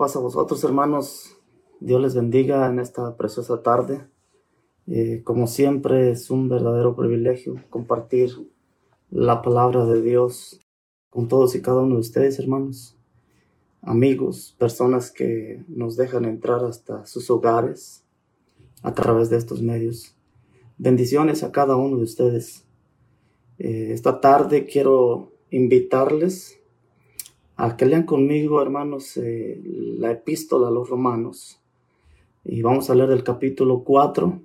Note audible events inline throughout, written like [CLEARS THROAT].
Pasa a vosotros, hermanos. Dios les bendiga en esta preciosa tarde. Eh, como siempre, es un verdadero privilegio compartir la palabra de Dios con todos y cada uno de ustedes, hermanos. Amigos, personas que nos dejan entrar hasta sus hogares a través de estos medios. Bendiciones a cada uno de ustedes. Eh, esta tarde quiero invitarles a que lean conmigo, hermanos, eh, la epístola a los romanos. Y vamos a leer del capítulo 4,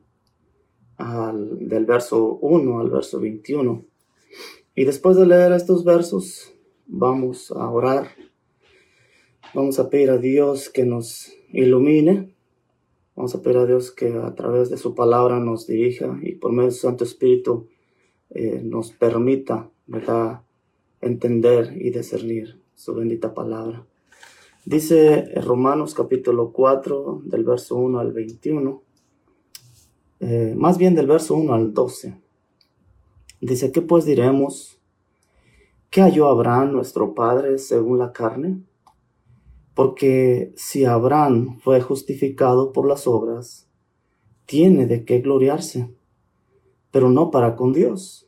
al, del verso 1 al verso 21. Y después de leer estos versos, vamos a orar. Vamos a pedir a Dios que nos ilumine. Vamos a pedir a Dios que a través de su palabra nos dirija y por medio de su Santo Espíritu eh, nos permita, ¿verdad?, entender y discernir su bendita palabra. Dice Romanos capítulo 4 del verso 1 al 21, eh, más bien del verso 1 al 12. Dice, ¿qué pues diremos? ¿Qué halló Abraham nuestro padre según la carne? Porque si Abraham fue justificado por las obras, tiene de qué gloriarse, pero no para con Dios.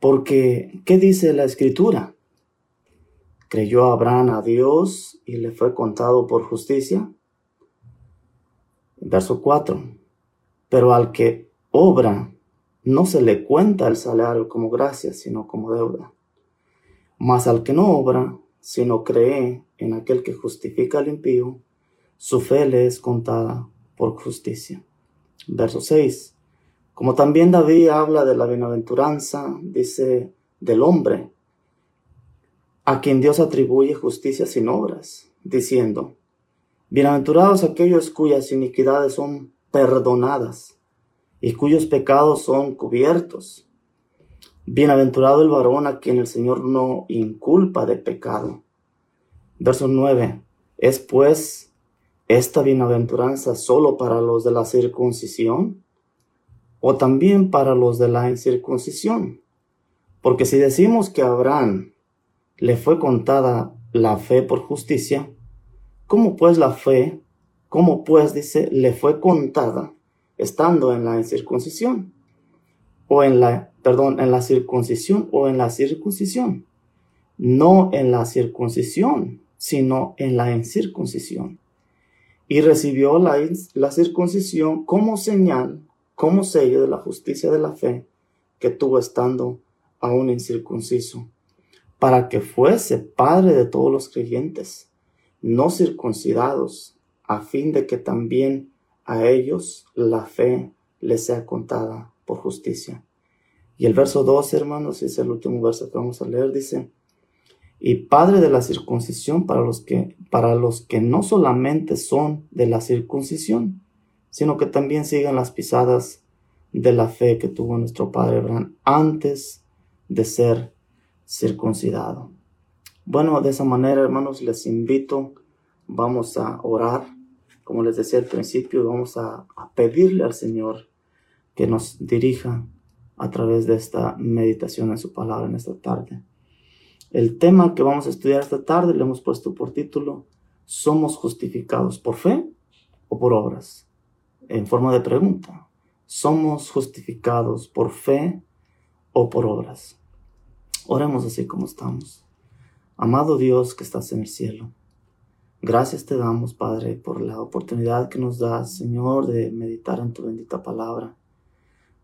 Porque, ¿qué dice la escritura? ¿Creyó Abraham a Dios y le fue contado por justicia? Verso 4. Pero al que obra, no se le cuenta el salario como gracia, sino como deuda. Mas al que no obra, sino cree en aquel que justifica al impío, su fe le es contada por justicia. Verso 6. Como también David habla de la bienaventuranza, dice del hombre a quien Dios atribuye justicia sin obras, diciendo, Bienaventurados aquellos cuyas iniquidades son perdonadas y cuyos pecados son cubiertos. Bienaventurado el varón a quien el Señor no inculpa de pecado. Verso 9. Es pues esta bienaventuranza solo para los de la circuncisión o también para los de la incircuncisión. Porque si decimos que Abraham le fue contada la fe por justicia, ¿cómo pues la fe, cómo pues dice, le fue contada estando en la incircuncisión? O en la, perdón, en la circuncisión o en la circuncisión. No en la circuncisión, sino en la incircuncisión. Y recibió la, la circuncisión como señal, como sello de la justicia de la fe que tuvo estando aún incircunciso para que fuese Padre de todos los creyentes, no circuncidados, a fin de que también a ellos la fe les sea contada por justicia. Y el verso 12, hermanos, es el último verso que vamos a leer, dice, y Padre de la circuncisión para los que, para los que no solamente son de la circuncisión, sino que también siguen las pisadas de la fe que tuvo nuestro Padre Abraham antes de ser circuncidado. Bueno, de esa manera, hermanos, les invito, vamos a orar. Como les decía al principio, vamos a, pedirle al Señor que nos dirija a través de esta meditación en su palabra en esta tarde. El tema que vamos a estudiar esta tarde le hemos puesto por título, ¿somos justificados por fe o por obras? En forma de pregunta, ¿somos justificados por fe o por obras? Oremos así como estamos. Amado Dios que estás en el cielo, gracias te damos, Padre, por la oportunidad que nos das, Señor, de meditar en tu bendita palabra.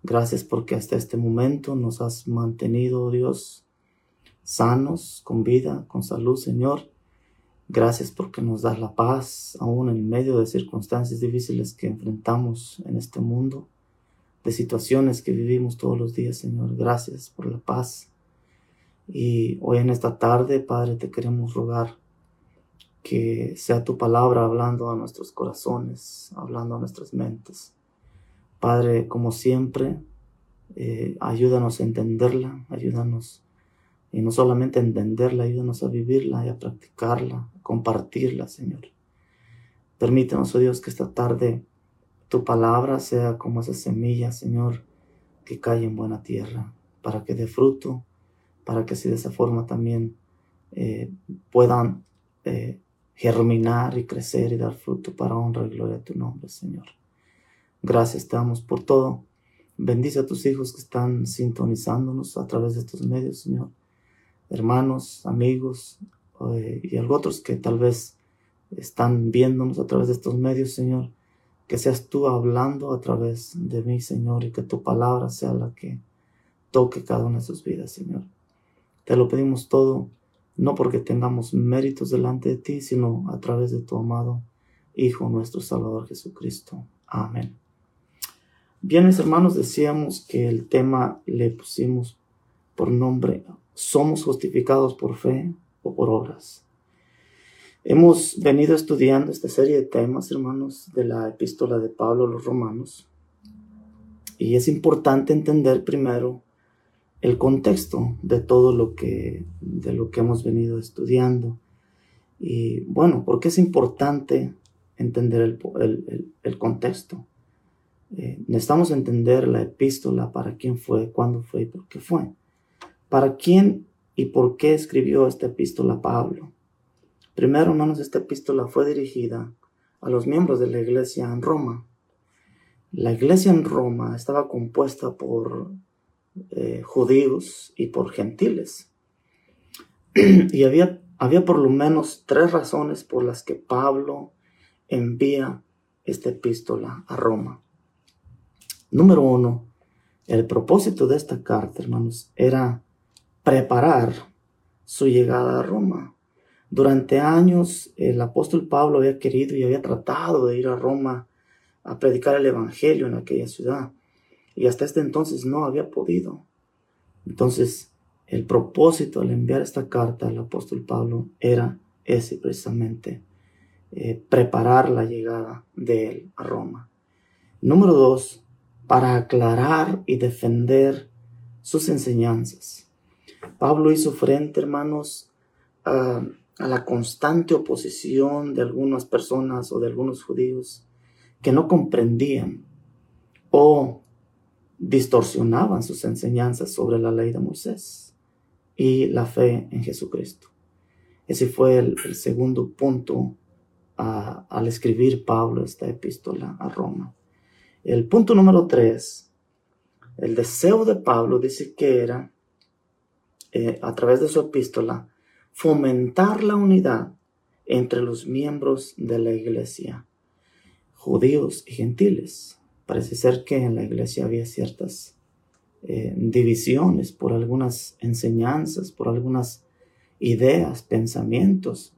Gracias porque hasta este momento nos has mantenido, Dios, sanos, con vida, con salud, Señor. Gracias porque nos das la paz aún en medio de circunstancias difíciles que enfrentamos en este mundo, de situaciones que vivimos todos los días, Señor. Gracias por la paz y hoy en esta tarde, Padre, te queremos rogar que sea tu palabra hablando a nuestros corazones, hablando a nuestras mentes. Padre, como siempre, eh, ayúdanos a entenderla, ayúdanos, y no solamente a entenderla, ayúdanos a vivirla y a practicarla, a compartirla, Señor. Permítanos, oh Dios, que esta tarde tu palabra sea como esa semilla, Señor, que cae en buena tierra, para que dé fruto para que así de esa forma también eh, puedan eh, germinar y crecer y dar fruto para honra y gloria a tu nombre, Señor. Gracias te damos por todo. Bendice a tus hijos que están sintonizándonos a través de estos medios, Señor. Hermanos, amigos eh, y otros que tal vez están viéndonos a través de estos medios, Señor. Que seas tú hablando a través de mí, Señor, y que tu palabra sea la que toque cada una de sus vidas, Señor. Te lo pedimos todo, no porque tengamos méritos delante de ti, sino a través de tu amado Hijo, nuestro Salvador Jesucristo. Amén. Bien, mis hermanos, decíamos que el tema le pusimos por nombre, somos justificados por fe o por obras. Hemos venido estudiando esta serie de temas, hermanos, de la epístola de Pablo a los romanos. Y es importante entender primero el contexto de todo lo que, de lo que hemos venido estudiando. Y bueno, ¿por qué es importante entender el, contexto? Eh, necesitamos entender la epístola, para quién fue, cuándo fue y por qué fue. ¿Para quién y por qué escribió esta epístola Pablo? Primero, hermanos, esta epístola fue dirigida a los miembros de la iglesia en Roma. La iglesia en Roma estaba compuesta por eh, judíos y por gentiles. [CLEARS THROAT] y había, había por lo menos tres razones por las que Pablo envía esta epístola a Roma. Número uno, el propósito de esta carta, hermanos, era preparar su llegada a Roma. Durante años el apóstol Pablo había querido y había tratado de ir a Roma a predicar el Evangelio en aquella ciudad y hasta este entonces no había podido. Entonces el propósito al enviar esta carta al apóstol Pablo era ese precisamente, eh, preparar la llegada de él a Roma. Número dos, para aclarar y defender sus enseñanzas. Pablo hizo frente, hermanos, a a la constante oposición de algunas personas o de algunos judíos que no comprendían o distorsionaban sus enseñanzas sobre la ley de Moisés y la fe en Jesucristo. Ese fue el, segundo punto al escribir Pablo esta epístola a Roma. El punto número tres, el deseo de Pablo dice que era, eh, a través de su epístola, fomentar la unidad entre los miembros de la iglesia, judíos y gentiles. Parece ser que en la iglesia había ciertas eh, divisiones por algunas enseñanzas, por algunas ideas, pensamientos.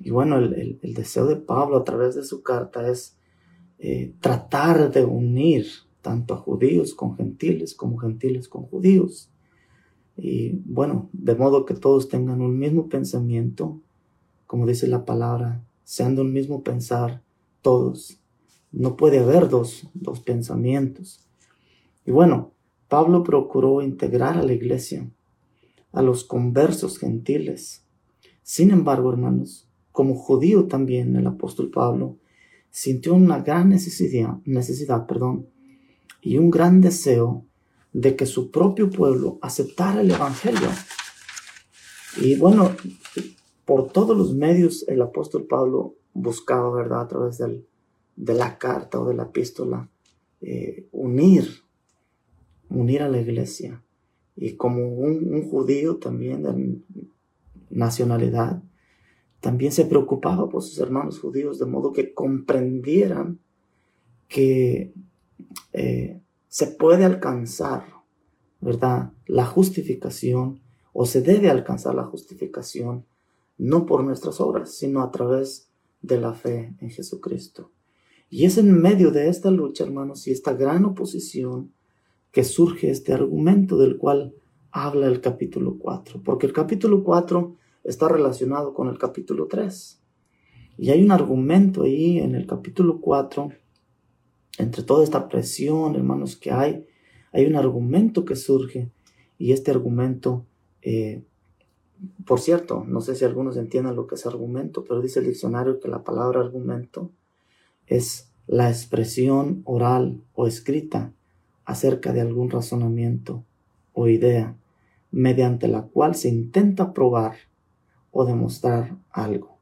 Y bueno, el, deseo de Pablo a través de su carta es eh, tratar de unir tanto a judíos con gentiles como gentiles con judíos. Y bueno, de modo que todos tengan un mismo pensamiento, como dice la palabra, sean de un mismo pensar todos. No puede haber dos, dos pensamientos. Y bueno, Pablo procuró integrar a la iglesia, a los conversos gentiles. Sin embargo, hermanos, como judío también el apóstol Pablo sintió una gran necesidad, necesidad perdón, y un gran deseo de que su propio pueblo aceptara el Evangelio. Y bueno, por todos los medios el apóstol Pablo buscaba, ¿verdad? A través del, de la carta o de la epístola, eh, unir, unir a la iglesia. Y como un, judío también de nacionalidad, también se preocupaba por sus hermanos judíos, de modo que comprendieran que eh, se puede alcanzar, ¿verdad? La justificación o se debe alcanzar la justificación no por nuestras obras, sino a través de la fe en Jesucristo. Y es en medio de esta lucha, hermanos, y esta gran oposición que surge este argumento del cual habla el capítulo 4, porque el capítulo 4 está relacionado con el capítulo 3. Y hay un argumento ahí en el capítulo 4 entre toda esta presión, hermanos, que hay, hay un argumento que surge y este argumento, eh, por cierto, no sé si algunos entiendan lo que es argumento, pero dice el diccionario que la palabra argumento es la expresión oral o escrita acerca de algún razonamiento o idea mediante la cual se intenta probar o demostrar algo.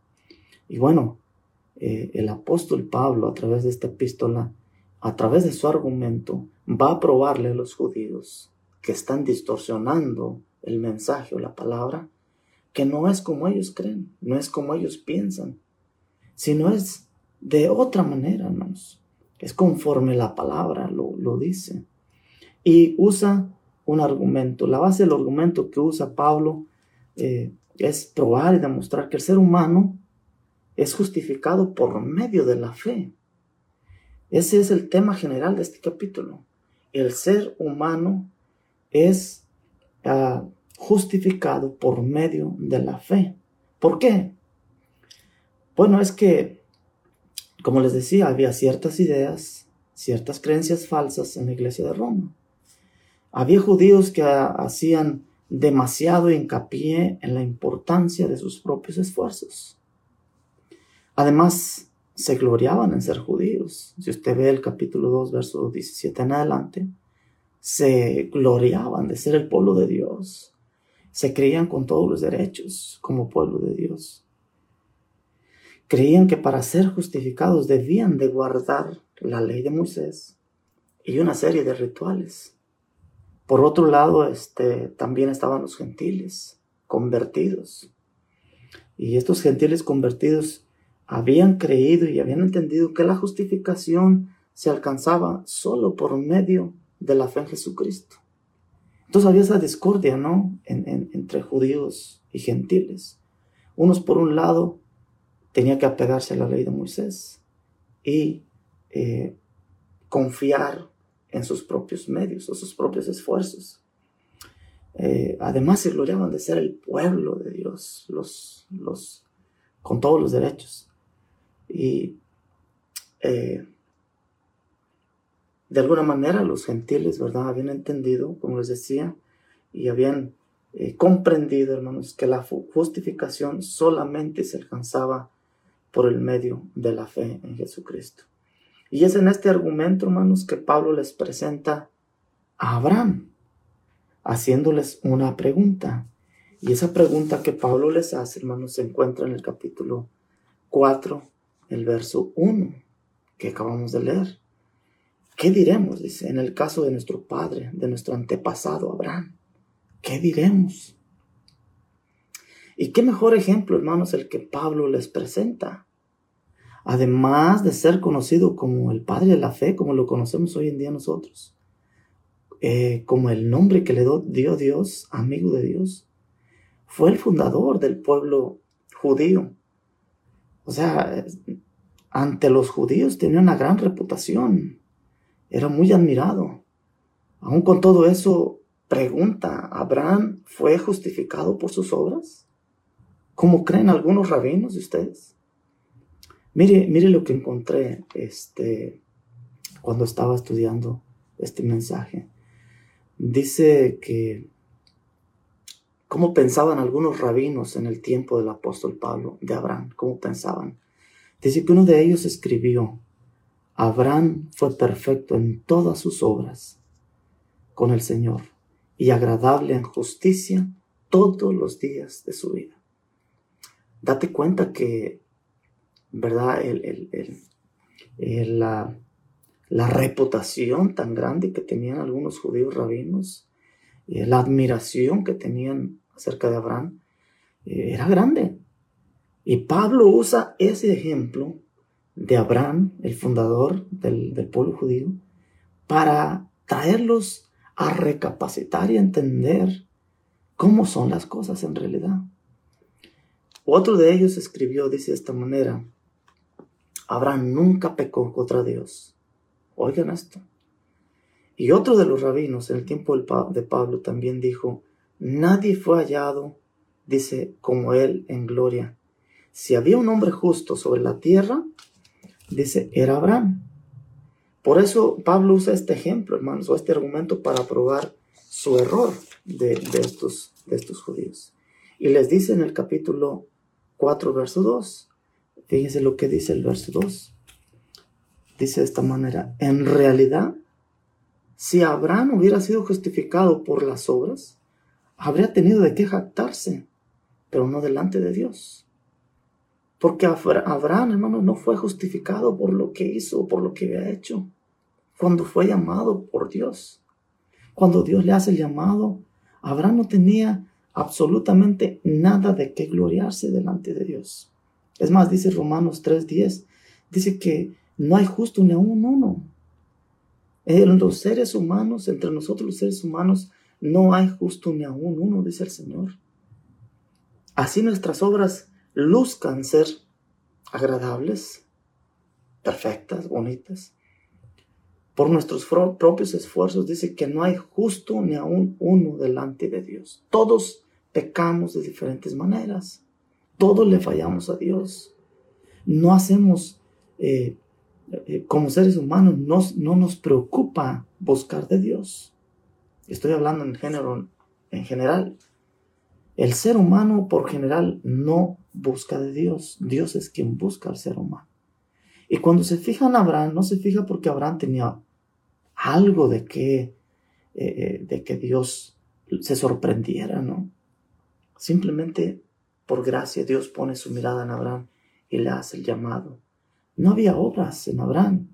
Y bueno, eh, el apóstol Pablo a través de esta epístola, a través de su argumento, va a probarle a los judíos que están distorsionando el mensaje o la palabra, que no es como ellos creen, no es como ellos piensan, sino es de otra manera, hermanos. Es conforme la palabra lo, dice. Y usa un argumento. La base del argumento que usa Pablo eh, es probar y demostrar que el ser humano es justificado por medio de la fe. Ese es el tema general de este capítulo. El ser humano es ah, justificado por medio de la fe. ¿Por qué? Bueno, es que, como les decía, había ciertas ideas, ciertas creencias falsas en la iglesia de Roma. Había judíos que hacían demasiado hincapié en la importancia de sus propios esfuerzos. Además, se gloriaban en ser judíos. Si usted ve el capítulo 2, verso 17 en adelante, se gloriaban de ser el pueblo de Dios. Se creían con todos los derechos como pueblo de Dios. Creían que para ser justificados debían de guardar la ley de Moisés y una serie de rituales. Por otro lado, este, también estaban los gentiles convertidos. Y estos gentiles convertidos habían creído y habían entendido que la justificación se alcanzaba solo por medio de la fe en Jesucristo. Entonces había esa discordia, ¿no? entre judíos y gentiles. Unos por un lado tenía que apegarse a la ley de Moisés y eh, confiar en sus propios medios o sus propios esfuerzos. Eh, además se gloriaban de ser el pueblo de Dios, los, con todos los derechos. Y eh, de alguna manera los gentiles, ¿verdad? Habían entendido, como les decía, y habían comprendido, hermanos, que la justificación solamente se alcanzaba por el medio de la fe en Jesucristo. Y es en este argumento, hermanos, que Pablo les presenta a Abraham, haciéndoles una pregunta. Y esa pregunta que Pablo les hace, hermanos, se encuentra en el capítulo 4, el verso 1, que acabamos de leer. ¿Qué diremos? Dice, en el caso de nuestro padre, de nuestro antepasado Abraham. ¿Qué diremos? Y qué mejor ejemplo, hermanos, el que Pablo les presenta además de ser conocido como el Padre de la Fe, como lo conocemos hoy en día nosotros, eh, como el nombre que le dio Dios, amigo de Dios, fue el fundador del pueblo judío. O sea, ante los judíos tenía una gran reputación, era muy admirado. Aún con todo eso, pregunta, ¿Abraham fue justificado por sus obras? ¿Cómo creen algunos rabinos de ustedes? Mire, mire lo que encontré este, cuando estaba estudiando este mensaje. Dice que cómo pensaban algunos rabinos en el tiempo del apóstol Pablo, de Abraham, cómo pensaban. Dice que uno de ellos escribió, Abraham fue perfecto en todas sus obras con el Señor y agradable en justicia todos los días de su vida. Date cuenta que ¿verdad? La, reputación tan grande que tenían algunos judíos rabinos, la admiración que tenían acerca de Abraham, eh, era grande. Y Pablo usa ese ejemplo de Abraham, el fundador del, del pueblo judío, para traerlos a recapacitar y entender cómo son las cosas en realidad. Otro de ellos escribió, dice de esta manera, Abraham nunca pecó contra Dios. Oigan esto. Y otro de los rabinos en el tiempo de Pablo también dijo, nadie fue hallado, dice, como él en gloria. Si había un hombre justo sobre la tierra, dice, era Abraham. Por eso Pablo usa este ejemplo, hermanos, o este argumento para probar su error de, estos, de estos judíos. Y les dice en el capítulo 4, verso 2, Fíjense lo que dice el verso 2. Dice de esta manera, en realidad, si Abraham hubiera sido justificado por las obras, habría tenido de qué jactarse, pero no delante de Dios. Porque Abraham, hermano, no fue justificado por lo que hizo, por lo que había hecho. Cuando fue llamado por Dios. Cuando Dios le hace el llamado, Abraham no tenía absolutamente nada de qué gloriarse delante de Dios. Es más, dice Romanos 3:10, dice que no hay justo ni aún uno. En los seres humanos, entre nosotros los seres humanos, no hay justo ni aún uno, dice el Señor. Así nuestras obras luzcan ser agradables, perfectas, bonitas. Por nuestros propios esfuerzos dice que no hay justo ni aún uno delante de Dios. Todos pecamos de diferentes maneras. Todos le fallamos a Dios. No hacemos, eh, eh, como seres humanos, no, no nos preocupa buscar de Dios. Estoy hablando en género, en general. El ser humano por general no busca de Dios. Dios es quien busca al ser humano. Y cuando se fija en Abraham, no se fija porque Abraham tenía algo de que, eh, de que Dios se sorprendiera, ¿no? Simplemente por gracia Dios pone su mirada en Abraham y le hace el llamado. No había obras en Abraham,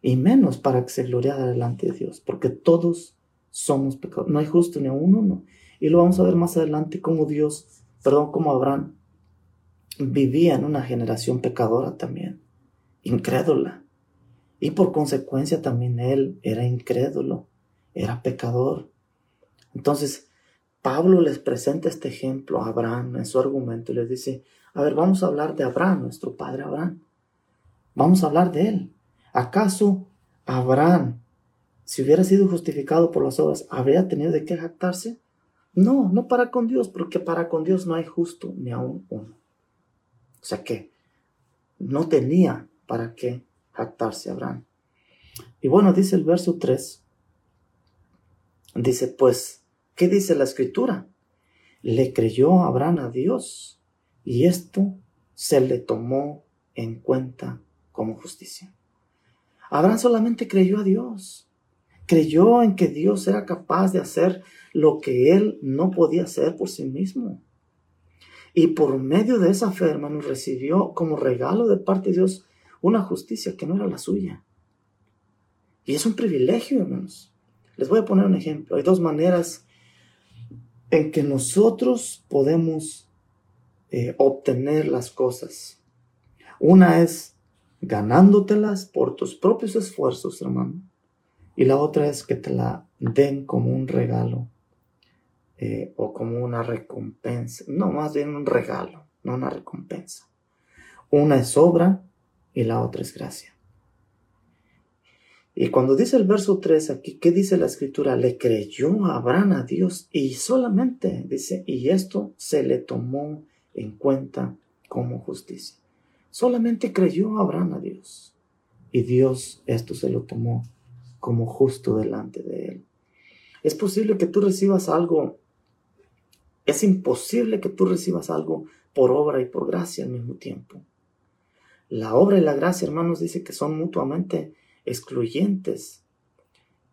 y menos para que se gloriara delante de Dios, porque todos somos pecadores. No hay justo ni uno, no. Y lo vamos a ver más adelante cómo Dios, perdón, cómo Abraham vivía en una generación pecadora también, incrédula. Y por consecuencia también él era incrédulo, era pecador. Entonces, Pablo les presenta este ejemplo a Abraham en su argumento y les dice, a ver, vamos a hablar de Abraham, nuestro padre Abraham. Vamos a hablar de él. ¿Acaso Abraham, si hubiera sido justificado por las obras, habría tenido de qué jactarse? No, no para con Dios, porque para con Dios no hay justo ni aún uno. O sea que no tenía para qué jactarse Abraham. Y bueno, dice el verso 3, dice, pues, ¿qué dice la escritura? Le creyó Abraham a Dios y esto se le tomó en cuenta como justicia. Abraham solamente creyó a Dios, creyó en que Dios era capaz de hacer lo que él no podía hacer por sí mismo. Y por medio de esa fe, hermano, recibió como regalo de parte de Dios una justicia que no era la suya. Y es un privilegio, hermanos. Les voy a poner un ejemplo. Hay dos maneras en que nosotros podemos eh, obtener las cosas. Una es ganándotelas por tus propios esfuerzos, hermano. Y la otra es que te la den como un regalo eh, o como una recompensa. No, más bien un regalo, no una recompensa. Una es obra y la otra es gracia. Y cuando dice el verso 3 aquí, ¿qué dice la escritura? Le creyó Abraham a Dios y solamente dice, y esto se le tomó en cuenta como justicia. Solamente creyó Abraham a Dios y Dios esto se lo tomó como justo delante de él. Es posible que tú recibas algo, es imposible que tú recibas algo por obra y por gracia al mismo tiempo. La obra y la gracia, hermanos, dice que son mutuamente excluyentes.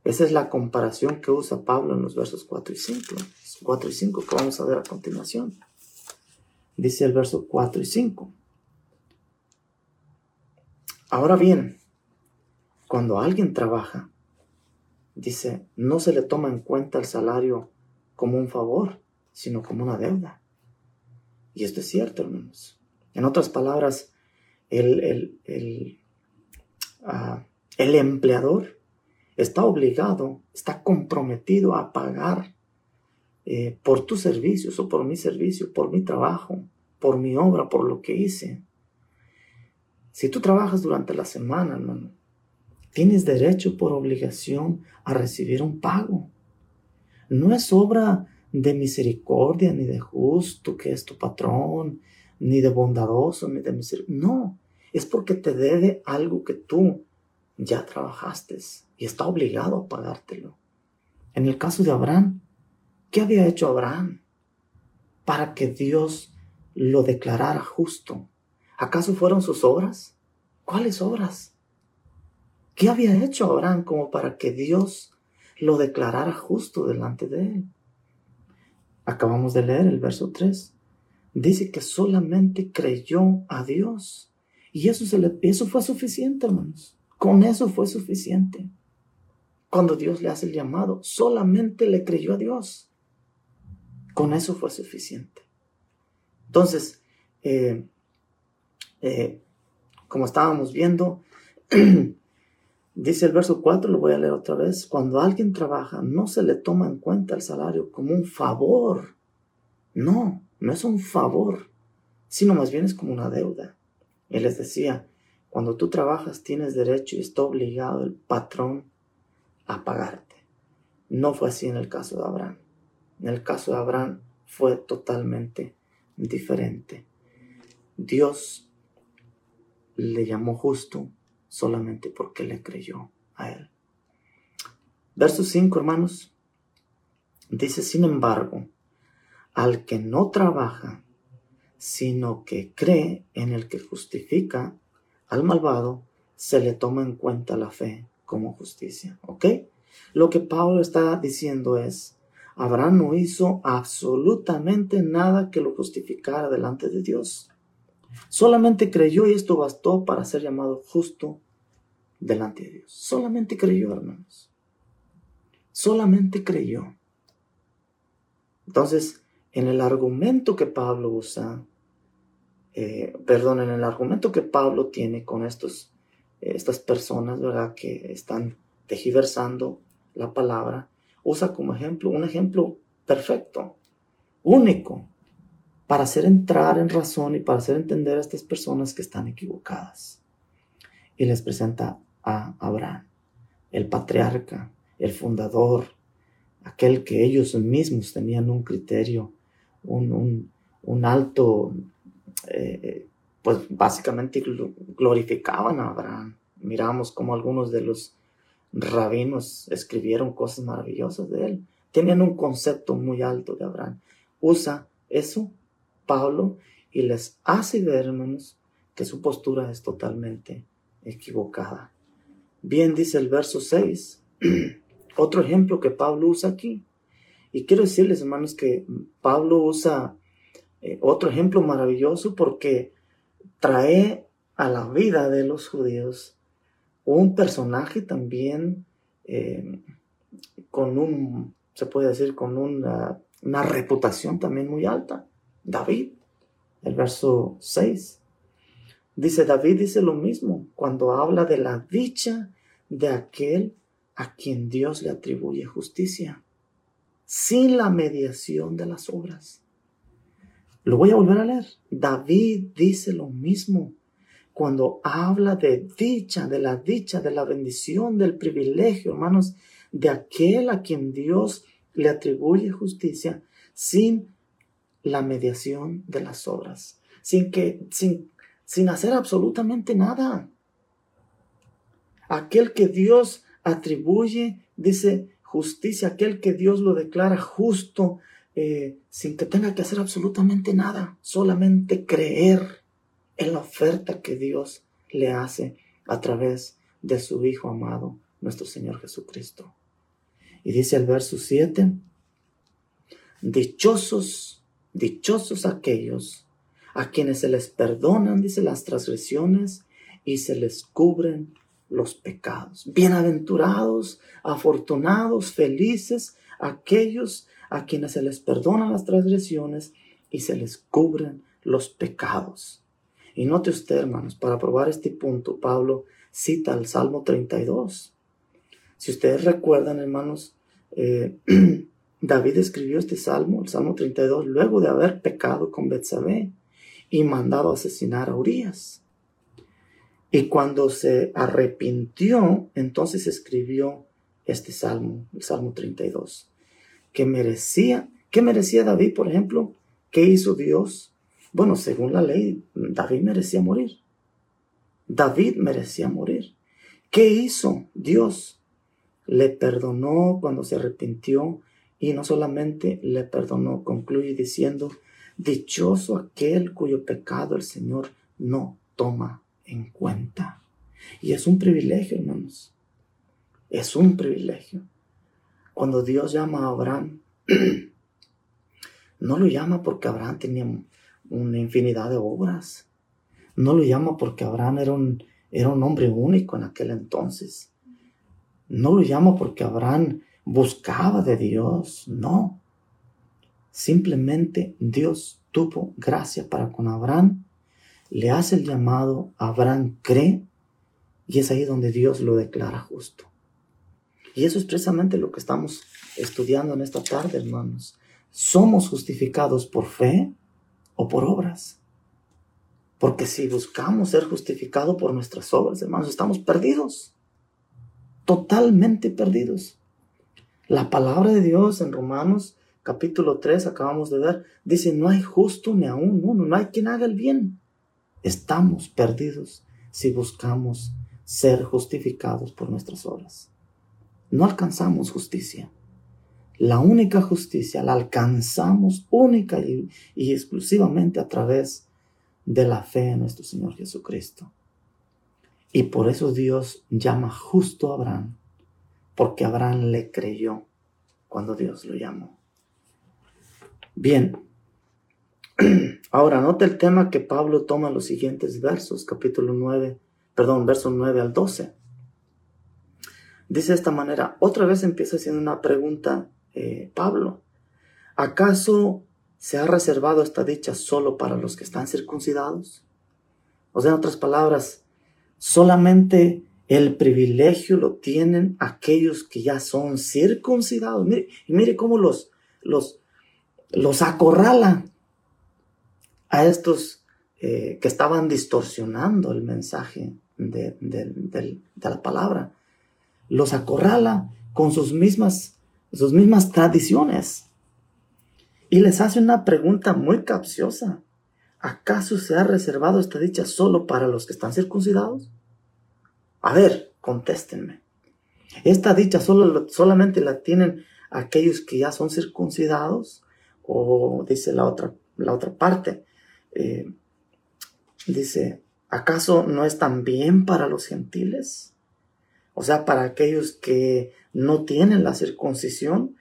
Esa es la comparación que usa Pablo en los versos 4 y 5. 4 y 5 que vamos a ver a continuación. Dice el verso 4 y 5. Ahora bien, cuando alguien trabaja, dice, no se le toma en cuenta el salario como un favor, sino como una deuda. Y esto es cierto, hermanos. En otras palabras, el, ah, el, empleador está obligado, está comprometido a pagar eh, por tus servicios o por mi servicio, por mi trabajo, por mi obra, por lo que hice. Si tú trabajas durante la semana, hermano, tienes derecho por obligación a recibir un pago. No es obra de misericordia ni de justo que es tu patrón, ni de bondadoso, ni de misericordia. No, es porque te debe algo que tú ya trabajaste y está obligado a pagártelo. En el caso de Abraham, ¿qué había hecho Abraham para que Dios lo declarara justo? ¿Acaso fueron sus obras? ¿Cuáles obras? ¿Qué había hecho Abraham como para que Dios lo declarara justo delante de él? Acabamos de leer el verso 3 dice que solamente creyó a Dios. Y eso, eso fue suficiente, hermanos. Con eso fue suficiente. Cuando Dios le hace el llamado, solamente le creyó a Dios. Con eso fue suficiente. Entonces, eh, eh, como estábamos viendo, [CLEARS THROAT] dice el verso 4, lo voy a leer otra vez, cuando alguien trabaja, no se le toma en cuenta el salario como un favor. No, no es un favor, sino más bien es como una deuda. Él les decía, cuando tú trabajas tienes derecho y está obligado el patrón a pagarte. No fue así en el caso de Abraham. En el caso de Abraham fue totalmente diferente. Dios le llamó justo solamente porque le creyó a él. Verso 5, hermanos, dice, sin embargo, al que no trabaja, sino que cree en el que justifica al malvado, se le toma en cuenta la fe como justicia. ¿Ok? Lo que Pablo está diciendo es, Abraham no hizo absolutamente nada que lo justificara delante de Dios. Solamente creyó y esto bastó para ser llamado justo delante de Dios. Solamente creyó, hermanos. Solamente creyó. Entonces, en el argumento que Pablo usa, eh, perdón, en el argumento que Pablo tiene con estos, estas personas, ¿verdad? Que están tejiversando la palabra, usa como ejemplo un ejemplo perfecto, único, para hacer entrar en razón y para hacer entender a estas personas que están equivocadas. Y les presenta a Abraham, el patriarca, el fundador, aquel que ellos mismos tenían un criterio un, alto, eh, pues básicamente glorificaban a Abraham. Miramos como algunos de los rabinos escribieron cosas maravillosas de él. Tenían un concepto muy alto de Abraham. Usa eso Pablo y les hace ver, hermanos, que su postura es totalmente equivocada. Bien dice el verso 6, [CLEARS THROAT] otro ejemplo que Pablo usa aquí. Y quiero decirles, hermanos, que Pablo usa eh, otro ejemplo maravilloso porque trae a la vida de los judíos un personaje también eh, con un, se puede decir, con una, una reputación también muy alta. David, el verso 6. Dice, David dice lo mismo cuando habla de la dicha de aquel a quien Dios le atribuye justicia sin la mediación de las obras. Lo voy a volver a leer. David dice lo mismo cuando habla de dicha, de la dicha, de la bendición, del privilegio, hermanos, de aquel a quien Dios le atribuye justicia sin la mediación de las obras, sin que, sin, sin hacer absolutamente nada. Aquel que Dios atribuye, dice, justicia, aquel que Dios lo declara justo eh, sin que tenga que hacer absolutamente nada, solamente creer en la oferta que Dios le hace a través de su Hijo amado, nuestro Señor Jesucristo. Y dice el verso 7, dichosos, dichosos aquellos a quienes se les perdonan, dice, las transgresiones y se les cubren los pecados. Bienaventurados, afortunados, felices aquellos a quienes se les perdonan las transgresiones y se les cubren los pecados. Y note usted, hermanos, para probar este punto, Pablo cita el Salmo 32. Si ustedes recuerdan, hermanos, eh, [CLEARS THROAT] David escribió este salmo, el Salmo 32, luego de haber pecado con Betsabé y mandado asesinar a Urias. Y cuando se arrepintió, entonces escribió este salmo, el Salmo 32, que merecía, ¿qué merecía David, por ejemplo? ¿Qué hizo Dios? Bueno, según la ley, David merecía morir. David merecía morir. ¿Qué hizo Dios? Le perdonó cuando se arrepintió y no solamente le perdonó, concluye diciendo, dichoso aquel cuyo pecado el Señor no toma en cuenta. Y es un privilegio, hermanos. Es un privilegio. Cuando Dios llama a Abraham, [CLEARS THROAT] no lo llama porque Abraham tenía una infinidad de obras. No lo llama porque Abraham era un, era un hombre único en aquel entonces. No lo llama porque Abraham buscaba de Dios, no. Simplemente Dios tuvo gracia para con Abraham, le hace el llamado, Abraham cree y es ahí donde Dios lo declara justo. Y eso es precisamente lo que estamos estudiando en esta tarde, hermanos. ¿Somos justificados por fe o por obras? Porque si buscamos ser justificados por nuestras obras, hermanos, estamos perdidos. Totalmente perdidos. La palabra de Dios en Romanos capítulo 3, acabamos de ver, dice, no hay justo ni aún uno, no hay quien haga el bien. Estamos perdidos si buscamos ser justificados por nuestras obras. No alcanzamos justicia. La única justicia la alcanzamos única y, exclusivamente a través de la fe en nuestro Señor Jesucristo. Y por eso Dios llama justo a Abraham, porque Abraham le creyó cuando Dios lo llamó. Bien, [CLEARS THROAT] ahora nota el tema que Pablo toma en los siguientes versos, capítulo 9, perdón, versos 9 al 12. Dice de esta manera, otra vez empieza haciendo una pregunta eh, Pablo. ¿Acaso se ha reservado esta dicha solo para los que están circuncidados? O sea, en otras palabras, solamente el privilegio lo tienen aquellos que ya son circuncidados. Mire, mire cómo los, los, los acorrala a estos eh, que estaban distorsionando el mensaje de, la palabra. Los acorrala con sus mismas, sus mismas tradiciones. Y les hace una pregunta muy capciosa. ¿Acaso se ha reservado esta dicha solo para los que están circuncidados? A ver, contéstenme. Esta dicha solo, solamente la tienen aquellos que ya son circuncidados o dice la otra, la otra parte, eh, dice, ¿acaso no es también para los gentiles? O sea, para aquellos que no tienen la circuncisión,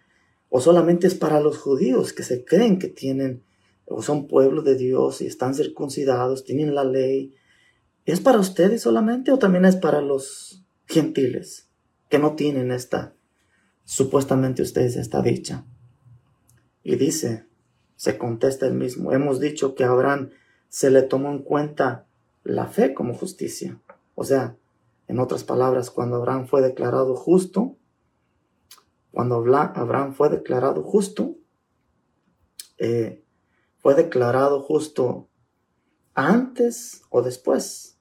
o solamente es para los judíos que se creen que tienen o son pueblo de Dios y están circuncidados, tienen la ley. ¿Es para ustedes solamente o también es para los gentiles que no tienen esta, supuestamente ustedes esta dicha? Y dice, se contesta el mismo, hemos dicho que a Abraham se le tomó en cuenta la fe como justicia. O sea, en otras palabras, cuando Abraham fue declarado justo, cuando Abraham fue declarado justo, eh, fue declarado justo antes o después.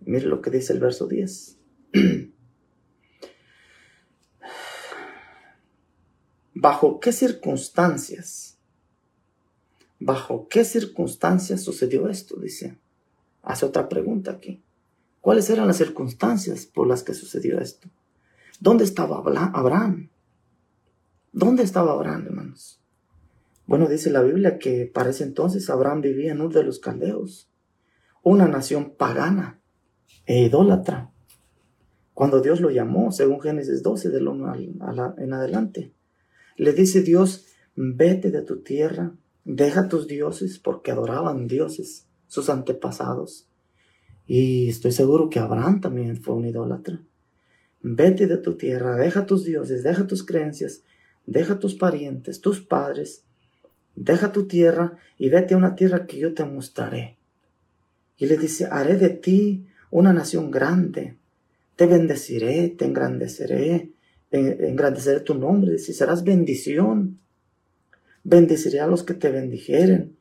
Mire lo que dice el verso 10. [CLEARS THROAT] ¿Bajo qué circunstancias? ¿Bajo qué circunstancias sucedió esto? Dice. Hace otra pregunta aquí. ¿Cuáles eran las circunstancias por las que sucedió esto? ¿Dónde estaba Abraham? ¿Dónde estaba Abraham, hermanos? Bueno, dice la Biblia que para ese entonces Abraham vivía en Ur de los Caldeos, una nación pagana e idólatra. Cuando Dios lo llamó, según Génesis 12, del 1 en adelante, le dice Dios, vete de tu tierra, deja tus dioses, porque adoraban dioses sus antepasados. Y estoy seguro que Abraham también fue un idólatra. Vete de tu tierra, deja tus dioses, deja tus creencias, deja tus parientes, tus padres, deja tu tierra y vete a una tierra que yo te mostraré. Y le dice, haré de ti una nación grande, te bendeciré, te engrandeceré, engrandeceré tu nombre, si serás bendición. Bendeciré a los que te bendijeren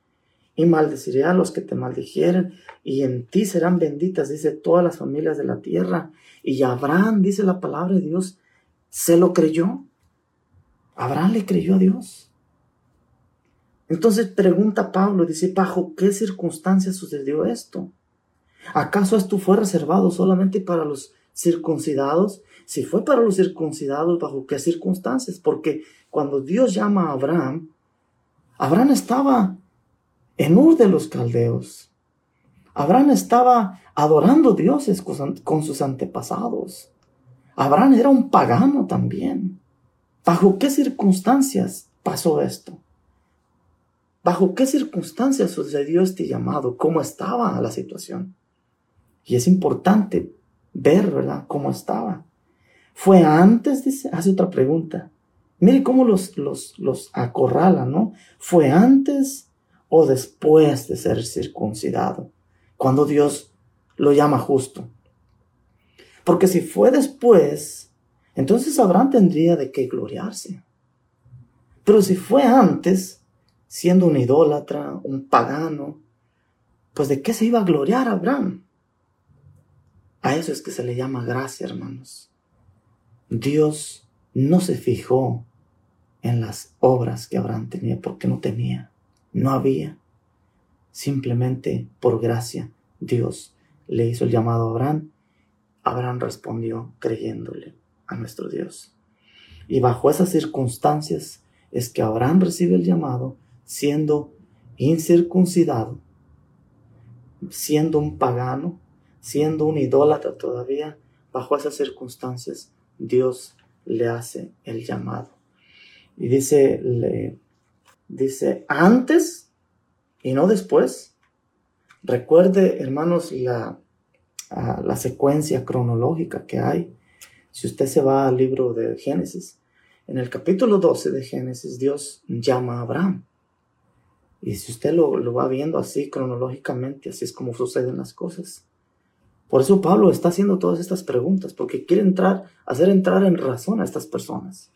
y maldeciré a los que te maldijeren y en ti serán benditas, dice todas las familias de la tierra. Y Abraham, dice la palabra de Dios, se lo creyó. Abraham le creyó a Dios. Entonces pregunta Pablo, dice, ¿bajo qué circunstancias sucedió esto? ¿Acaso esto fue reservado solamente para los circuncidados? Si fue para los circuncidados, ¿bajo qué circunstancias? Porque cuando Dios llama a Abraham, Abraham estaba en Ur de los Caldeos. Abraham estaba adorando dioses con sus antepasados. Abraham era un pagano también. ¿Bajo qué circunstancias pasó esto? bajo qué circunstancias sucedió este llamado, cómo estaba la situación. Y es importante ver, ¿verdad?, cómo estaba. ¿Fue antes? Hace otra pregunta. Mire cómo los, los, los acorrala, ¿no? ¿Fue antes o después de ser circuncidado? Cuando Dios lo llama justo. Porque si fue después, entonces Abraham tendría de qué gloriarse. Pero si fue antes, siendo un idólatra, un pagano, pues de qué se iba a gloriar Abraham? A eso es que se le llama gracia, hermanos. Dios no se fijó en las obras que Abraham tenía porque no tenía, no había. Simplemente por gracia Dios le hizo el llamado a Abraham. Abraham respondió creyéndole a nuestro Dios. Y bajo esas circunstancias es que Abraham recibe el llamado siendo incircuncidado, siendo un pagano, siendo un idólatra todavía. Bajo esas circunstancias Dios le hace el llamado. Y dice, dice antes y no después. Recuerde, hermanos, la, la secuencia cronológica que hay. Si usted se va al libro de Génesis, en el capítulo 12 de Génesis, Dios llama a Abraham. Y si usted lo, lo, va viendo así cronológicamente, así es como suceden las cosas. Por eso Pablo está haciendo todas estas preguntas, porque quiere entrar, hacer entrar en razón a estas personas.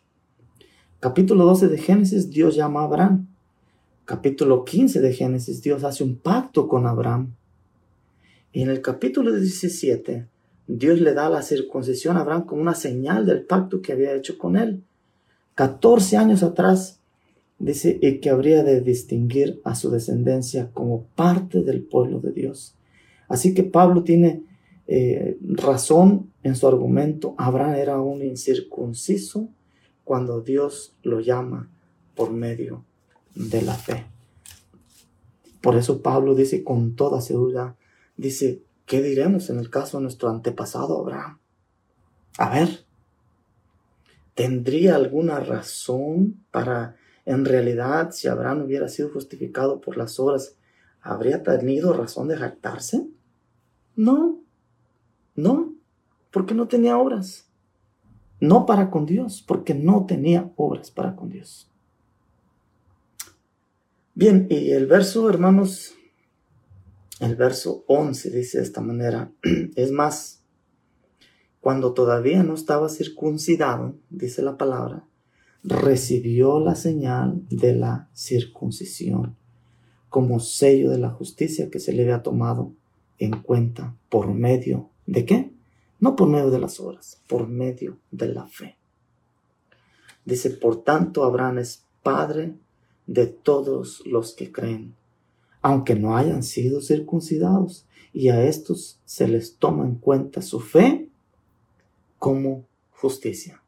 Capítulo 12 de Génesis, Dios llama a Abraham. Capítulo 15 de Génesis, Dios hace un pacto con Abraham. Y en el capítulo 17, Dios le da la circuncisión a Abraham como una señal del pacto que había hecho con él. 14 años atrás, dice, y que habría de distinguir a su descendencia como parte del pueblo de Dios. Así que Pablo tiene eh, razón en su argumento. Abraham era un incircunciso cuando Dios lo llama por medio de la fe. Por eso Pablo dice con toda seguridad, dice, ¿qué diremos en el caso de nuestro antepasado Abraham? A ver, ¿Tendría alguna razón para, en realidad, si Abraham hubiera sido justificado por las obras, ¿habría tenido razón de jactarse? No, no, porque no tenía obras. No para con Dios, porque no tenía obras para con Dios. Bien, y el verso, hermanos, el verso 11 dice de esta manera, [CLEARS THROAT] es más, cuando todavía no estaba circuncidado, dice la palabra, recibió la señal de la circuncisión como sello de la justicia que se le había tomado en cuenta por medio de qué? No por medio de las obras, por medio de la fe. Dice, por tanto, Abraham es padre de todos los que creen, aunque no hayan sido circuncidados, y a estos se les toma en cuenta su fe como justicia.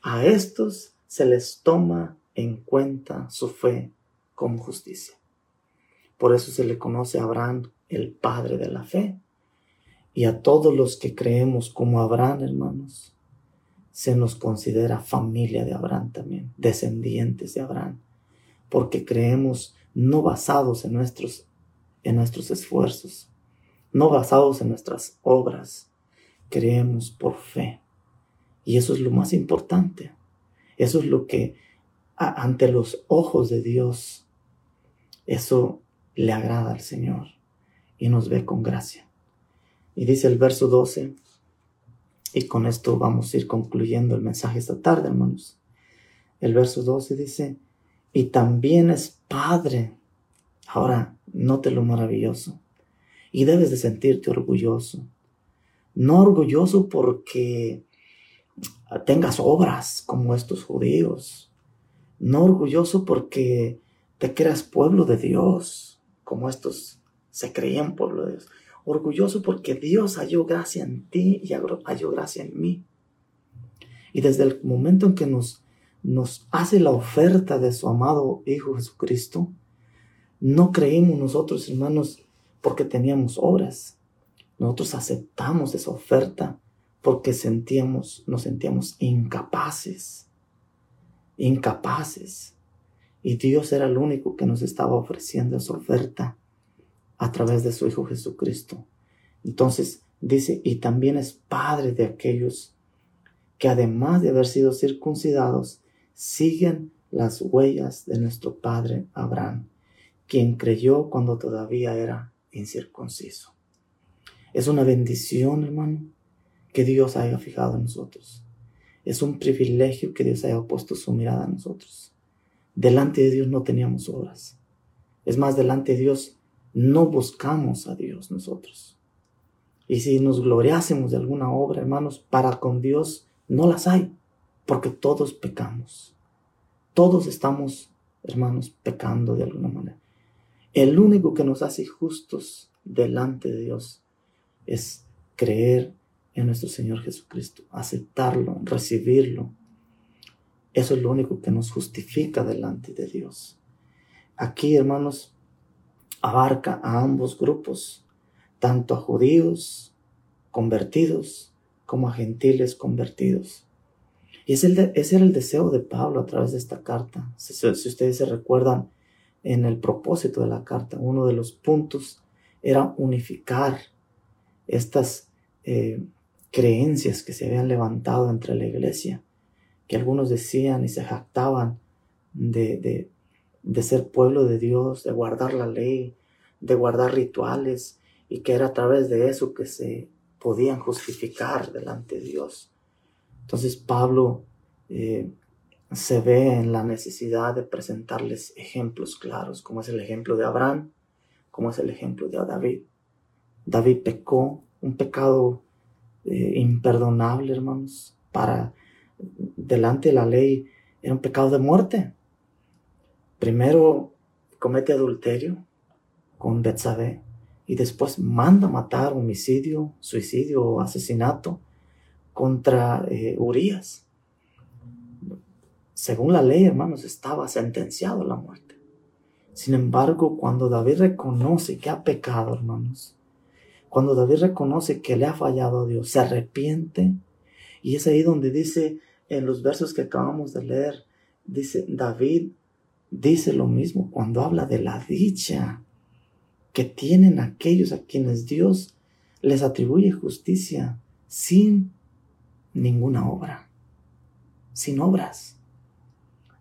A estos se les toma en cuenta su fe como justicia. Por eso se le conoce a Abraham el padre de la fe. Y a todos los que creemos como Abraham, hermanos, se nos considera familia de Abraham también, descendientes de Abraham, porque creemos no basados en nuestros, en nuestros esfuerzos, no basados en nuestras obras, creemos por fe. Y eso es lo más importante. Eso es lo que ante los ojos de Dios, eso le agrada al Señor y nos ve con gracia. Y dice el verso 12, y con esto vamos a ir concluyendo el mensaje esta tarde, hermanos. El verso 12 dice, y también es Padre. Ahora, note lo maravilloso. Y debes de sentirte orgulloso no orgulloso porque tengas obras como estos judíos. No orgulloso porque te creas pueblo de Dios, como estos se creían pueblo de Dios. Orgulloso porque Dios halló gracia en ti y halló gracia en mí. Y desde el momento en que nos, nos hace la oferta de su amado Hijo Jesucristo, no creímos nosotros, hermanos, porque teníamos obras. Nosotros aceptamos esa oferta porque sentíamos, nos sentíamos incapaces, incapaces. Y Dios era el único que nos estaba ofreciendo esa oferta a través de su Hijo Jesucristo. Entonces dice, y también es Padre de aquellos que además de haber sido circuncidados, siguen las huellas de nuestro Padre Abraham, quien creyó cuando todavía era incircunciso. Es una bendición, hermano, que Dios haya fijado en nosotros. Es un privilegio que Dios haya puesto su mirada en nosotros. Delante de Dios no teníamos obras. Es más, delante de Dios no buscamos a Dios nosotros. Y si nos gloriásemos de alguna obra, hermanos, para con Dios no las hay, porque todos pecamos. Todos estamos, hermanos, pecando de alguna manera. El único que nos hace justos delante de Dios es creer en nuestro Señor Jesucristo, aceptarlo, recibirlo. Eso es lo único que nos justifica delante de Dios. Aquí, hermanos, abarca a ambos grupos, tanto a judíos convertidos como a gentiles convertidos. Y ese, era el deseo de Pablo a través de esta carta. Si, ustedes se recuerdan en el propósito de la carta, uno de los puntos era unificar estas eh, creencias que se habían levantado entre la iglesia, que algunos decían y se jactaban de, de, ser pueblo de Dios, de guardar la ley, de guardar rituales, y que era a través de eso que se podían justificar delante de Dios. Entonces Pablo eh, se ve en la necesidad de presentarles ejemplos claros, como es el ejemplo de Abraham, como es el ejemplo de David. David pecó, un pecado eh, imperdonable, hermanos, para delante de la ley era un pecado de muerte. Primero comete adulterio con Betsabé y después manda matar homicidio, suicidio o asesinato contra eh, Urias. Según la ley, hermanos, estaba sentenciado a la muerte. Sin embargo, cuando David reconoce que ha pecado, hermanos, cuando David reconoce que le ha fallado a Dios, se arrepiente. Y es ahí donde dice en los versos que acabamos de leer, dice David, dice lo mismo cuando habla de la dicha que tienen aquellos a quienes Dios les atribuye justicia sin ninguna obra, sin obras.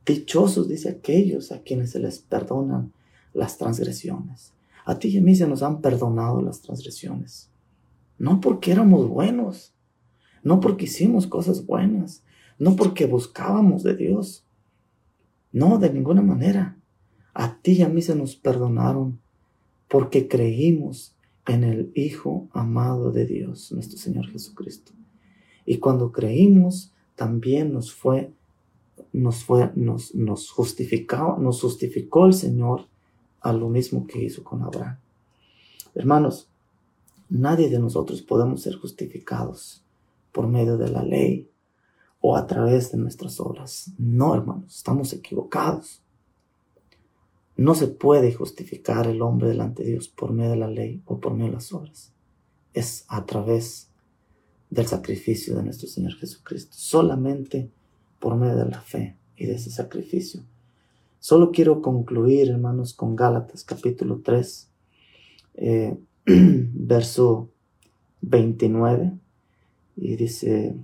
Dichosos, dice aquellos a quienes se les perdonan las transgresiones. A ti y a mí se nos han perdonado las transgresiones. No porque éramos buenos, no porque hicimos cosas buenas, no porque buscábamos de Dios. No, de ninguna manera. A ti y a mí se nos perdonaron porque creímos en el Hijo amado de Dios, nuestro Señor Jesucristo. Y cuando creímos, también nos fue, nos fue, nos, nos justificó, nos justificó el Señor a lo mismo que hizo con Abraham. Hermanos, nadie de nosotros podemos ser justificados por medio de la ley o a través de nuestras obras. No, hermanos, estamos equivocados. No se puede justificar el hombre delante de Dios por medio de la ley o por medio de las obras. Es a través del sacrificio de nuestro Señor Jesucristo. Solamente por medio de la fe y de ese sacrificio Solo quiero concluir, hermanos, con Gálatas capítulo 3, eh, [CLEARS THROAT] verso 29, y dice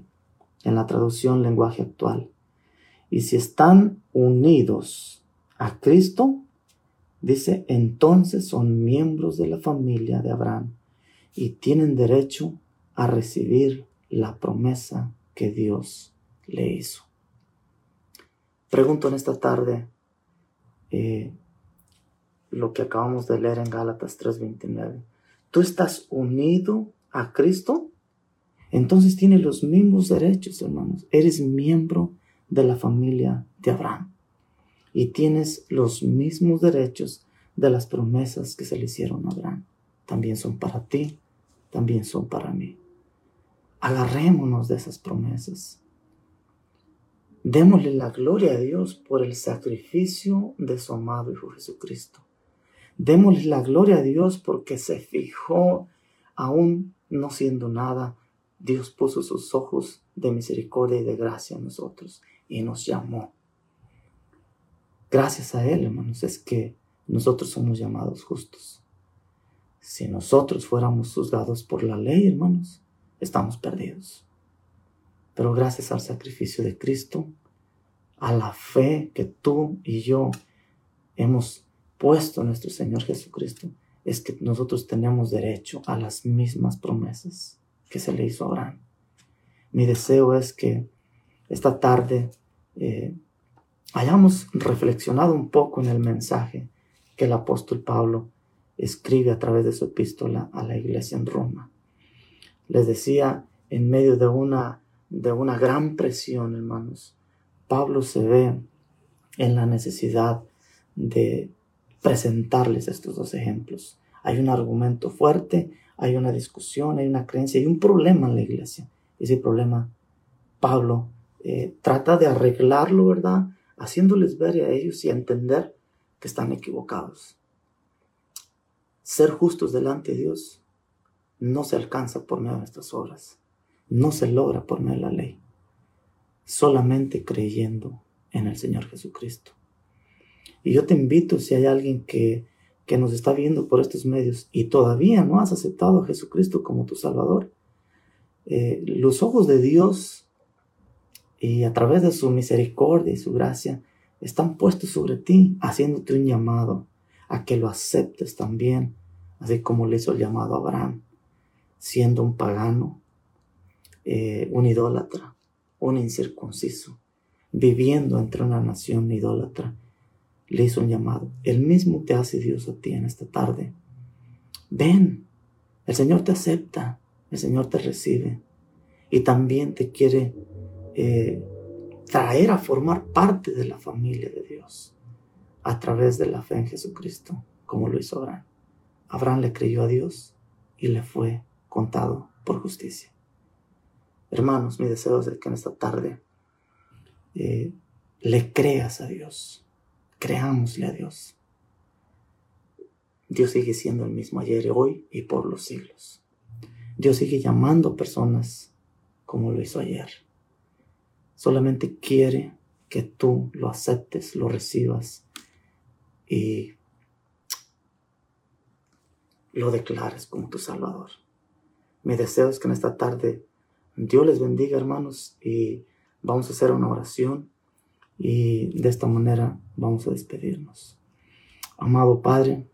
en la traducción lenguaje actual, y si están unidos a Cristo, dice, entonces son miembros de la familia de Abraham y tienen derecho a recibir la promesa que Dios le hizo. Pregunto en esta tarde, eh, lo que acabamos de leer en Gálatas 3:29. Tú estás unido a Cristo, entonces tienes los mismos derechos, hermanos. Eres miembro de la familia de Abraham y tienes los mismos derechos de las promesas que se le hicieron a Abraham. También son para ti, también son para mí. Agarrémonos de esas promesas. Démosle la gloria a Dios por el sacrificio de su amado Hijo Jesucristo. Démosle la gloria a Dios porque se fijó, aún no siendo nada, Dios puso sus ojos de misericordia y de gracia en nosotros y nos llamó. Gracias a Él, hermanos, es que nosotros somos llamados justos. Si nosotros fuéramos juzgados por la ley, hermanos, estamos perdidos. Pero gracias al sacrificio de Cristo, a la fe que tú y yo hemos puesto en nuestro Señor Jesucristo, es que nosotros tenemos derecho a las mismas promesas que se le hizo a Abraham. Mi deseo es que esta tarde eh, hayamos reflexionado un poco en el mensaje que el apóstol Pablo escribe a través de su epístola a la iglesia en Roma. Les decía, en medio de una, de una gran presión, hermanos, Pablo se ve en la necesidad de presentarles estos dos ejemplos. Hay un argumento fuerte, hay una discusión, hay una creencia, hay un problema en la iglesia. Ese problema, Pablo eh, trata de arreglarlo, ¿verdad? Haciéndoles ver a ellos y entender que están equivocados. Ser justos delante de Dios no se alcanza por medio de estas obras, no se logra por medio de la ley, solamente creyendo en el Señor Jesucristo. Y yo te invito, si hay alguien que, que nos está viendo por estos medios y todavía no has aceptado a Jesucristo como tu Salvador, eh, los ojos de Dios y a través de su misericordia y su gracia están puestos sobre ti, haciéndote un llamado a que lo aceptes también, así como le hizo el llamado a Abraham, siendo un pagano, eh, un idólatra, un incircunciso, viviendo entre una nación idólatra, le hizo un llamado. El mismo te hace Dios a ti en esta tarde. Ven, el Señor te acepta, el Señor te recibe y también te quiere eh, traer a formar parte de la familia de Dios a través de la fe en Jesucristo, como lo hizo Abraham. Abraham le creyó a Dios y le fue contado por justicia. Hermanos, mi deseo es que en esta tarde eh, le creas a Dios, creámosle a Dios. Dios sigue siendo el mismo ayer, hoy y por los siglos. Dios sigue llamando personas como lo hizo ayer. Solamente quiere que tú lo aceptes, lo recibas y lo declares como tu Salvador. Mi deseo es que en esta tarde Dios les bendiga, hermanos, y vamos a hacer una oración y de esta manera vamos a despedirnos. Amado Padre,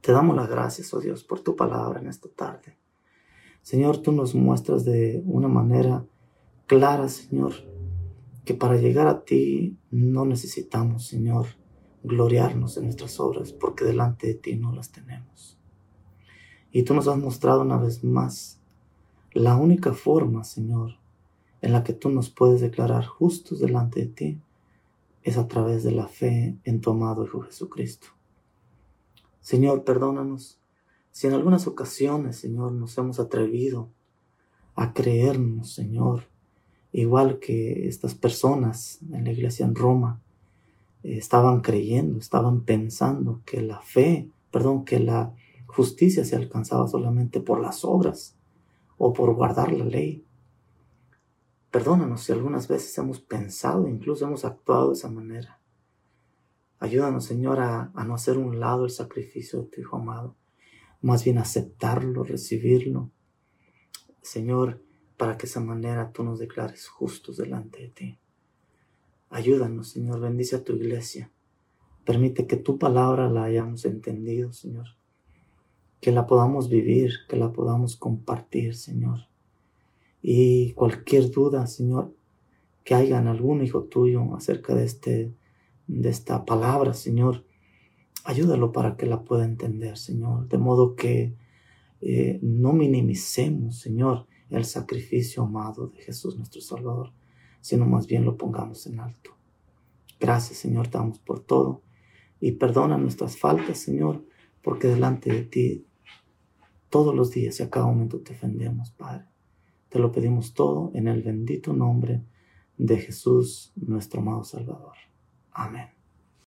te damos las gracias, oh Dios, por tu palabra en esta tarde. Señor, tú nos muestras de una manera clara, Señor, que para llegar a ti no necesitamos, Señor, gloriarnos en nuestras obras, porque delante de ti no las tenemos. Y tú nos has mostrado una vez más la única forma, Señor, en la que tú nos puedes declarar justos delante de ti es a través de la fe en tu amado Hijo Jesucristo. Señor, perdónanos si en algunas ocasiones, Señor, nos hemos atrevido a creernos, Señor, igual que estas personas en la iglesia en Roma eh, estaban creyendo, estaban pensando que la fe, perdón, que la justicia se alcanzaba solamente por las obras o por guardar la ley. Perdónanos si algunas veces hemos pensado, incluso hemos actuado de esa manera. Ayúdanos, Señor, a, a no hacer un lado el sacrificio de tu Hijo amado más bien aceptarlo, recibirlo. Señor, para que esa manera tú nos declares justos delante de ti. Ayúdanos, Señor, bendice a tu iglesia. Permite que tu palabra la hayamos entendido, Señor. Que la podamos vivir, que la podamos compartir, Señor. Y cualquier duda, Señor, que haya en algún hijo tuyo acerca de, este, de esta palabra, Señor, Ayúdalo para que la pueda entender, Señor, de modo que eh, no minimicemos, Señor, el sacrificio amado de Jesús nuestro Salvador, sino más bien lo pongamos en alto. Gracias, Señor, damos por todo y perdona nuestras faltas, Señor, porque delante de ti todos los días y a cada momento te ofendemos, Padre. Te lo pedimos todo en el bendito nombre de Jesús, nuestro amado Salvador. Amén.